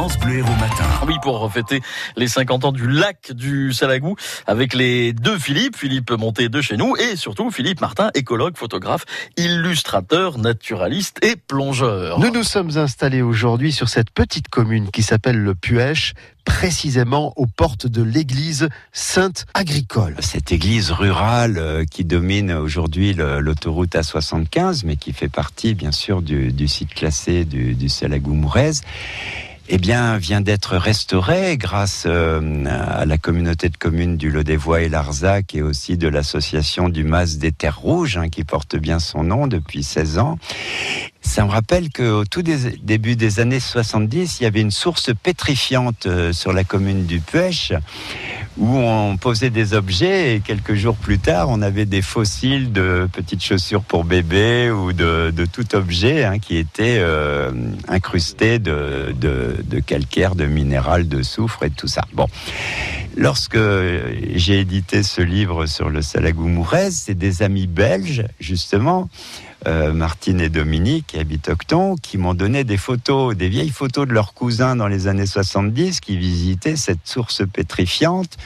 France Bleu Héros Matin. Oui, pour fêter les 50 ans du lac du Salagou avec les deux Philippe, Philippe Monté de chez nous et surtout Philippe Martin, écologue, photographe, illustrateur, naturaliste et plongeur. Nous nous sommes installés aujourd'hui sur cette petite commune qui s'appelle le Puèche, précisément aux portes de l'église Sainte-Agricole. Cette église rurale euh, qui domine aujourd'hui l'autoroute A75, mais qui fait partie bien sûr du, du site classé du, du Salagou-Mourez, eh bien, vient d'être restaurée grâce euh, à la communauté de communes du Lot-des-Voies et Larzac et aussi de l'association du Mas des Terres Rouges, hein, qui porte bien son nom depuis 16 ans. Ça me rappelle qu'au tout début des années 70, il y avait une source pétrifiante euh, sur la commune du Puèche où on posait des objets et quelques jours plus tard, on avait des fossiles de petites chaussures pour bébé ou de, tout objet hein, qui était euh, incrusté de, calcaire, de minéral, de soufre et tout ça. Bon. Lorsque j'ai édité ce livre sur le Salagou-Mourez, c'est des amis belges, justement, euh, Martine et Dominique, qui habitent Octon, qui m'ont donné des photos, des vieilles photos de leurs cousins dans les années 70 qui visitaient cette source pétrifiante.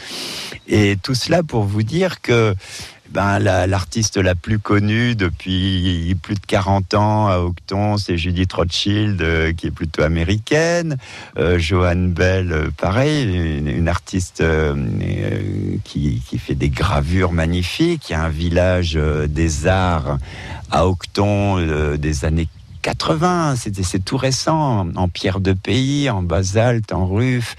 Et tout cela pour vous dire que ben, la- l'artiste la, plus connue depuis plus de 40 ans à Octon, c'est Judith Rothschild, euh, qui est plutôt américaine. Euh, Joanne Bell, euh, pareil, une, artiste qui, qui fait des gravures magnifiques. Il y a un village des arts à Octon euh, des années 80, c'était c'est tout récent, en pierre de pays, en basalte, en ruf,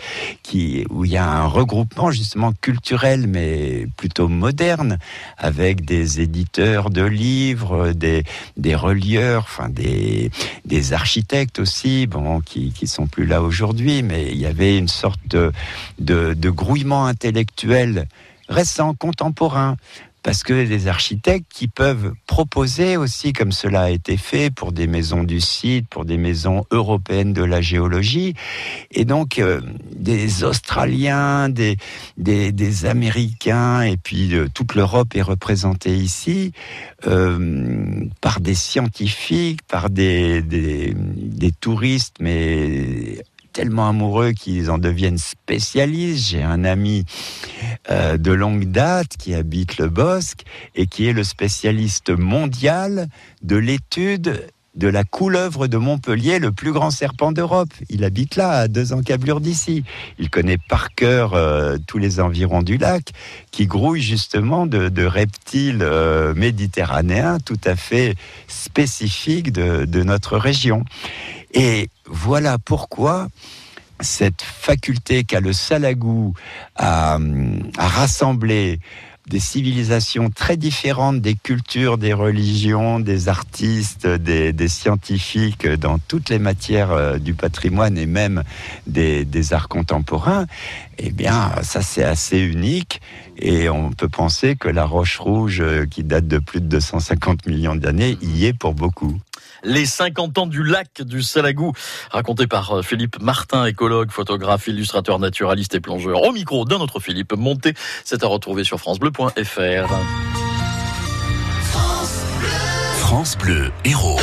où il y a un regroupement justement culturel, mais plutôt moderne, avec des éditeurs de livres, des relieurs, enfin des architectes aussi, bon, qui qui sont plus là aujourd'hui, mais il y avait une sorte de grouillement intellectuel récent, contemporain parce que des architectes qui peuvent proposer aussi, comme cela a été fait pour des maisons du site, pour des maisons européennes de la géologie, et donc euh, des Australiens, des, Américains, et puis euh, toute l'Europe est représentée ici euh, par des scientifiques, par des touristes, mais tellement amoureux qu'ils en deviennent spécialistes. J'ai un ami euh, de longue date qui habite le Bosque et qui est le spécialiste mondial de l'étude de la couleuvre de Montpellier, le plus grand serpent d'Europe. Il habite là, à deux encablures d'ici. Il connaît par cœur euh, tous les environs du lac, qui grouillent justement de, reptiles euh, méditerranéens tout à fait spécifiques de notre région. Et voilà pourquoi cette faculté qu'a le Salagou à, rassembler des civilisations très différentes, des cultures, des religions, des artistes, des, scientifiques dans toutes les matières euh, du patrimoine et même des, des arts contemporains, eh bien, ça c'est assez unique. Et on peut penser que la Roche Rouge, euh, qui date de plus de 250 millions d'années, y est pour beaucoup. Les 50 ans du lac du Salagou, raconté par euh, Philippe Martin, écologue, photographe, illustrateur, naturaliste et plongeur. Au micro d'un autre Philippe Monté, c'est à retrouver sur francebleu.fr. France Bleu Héros.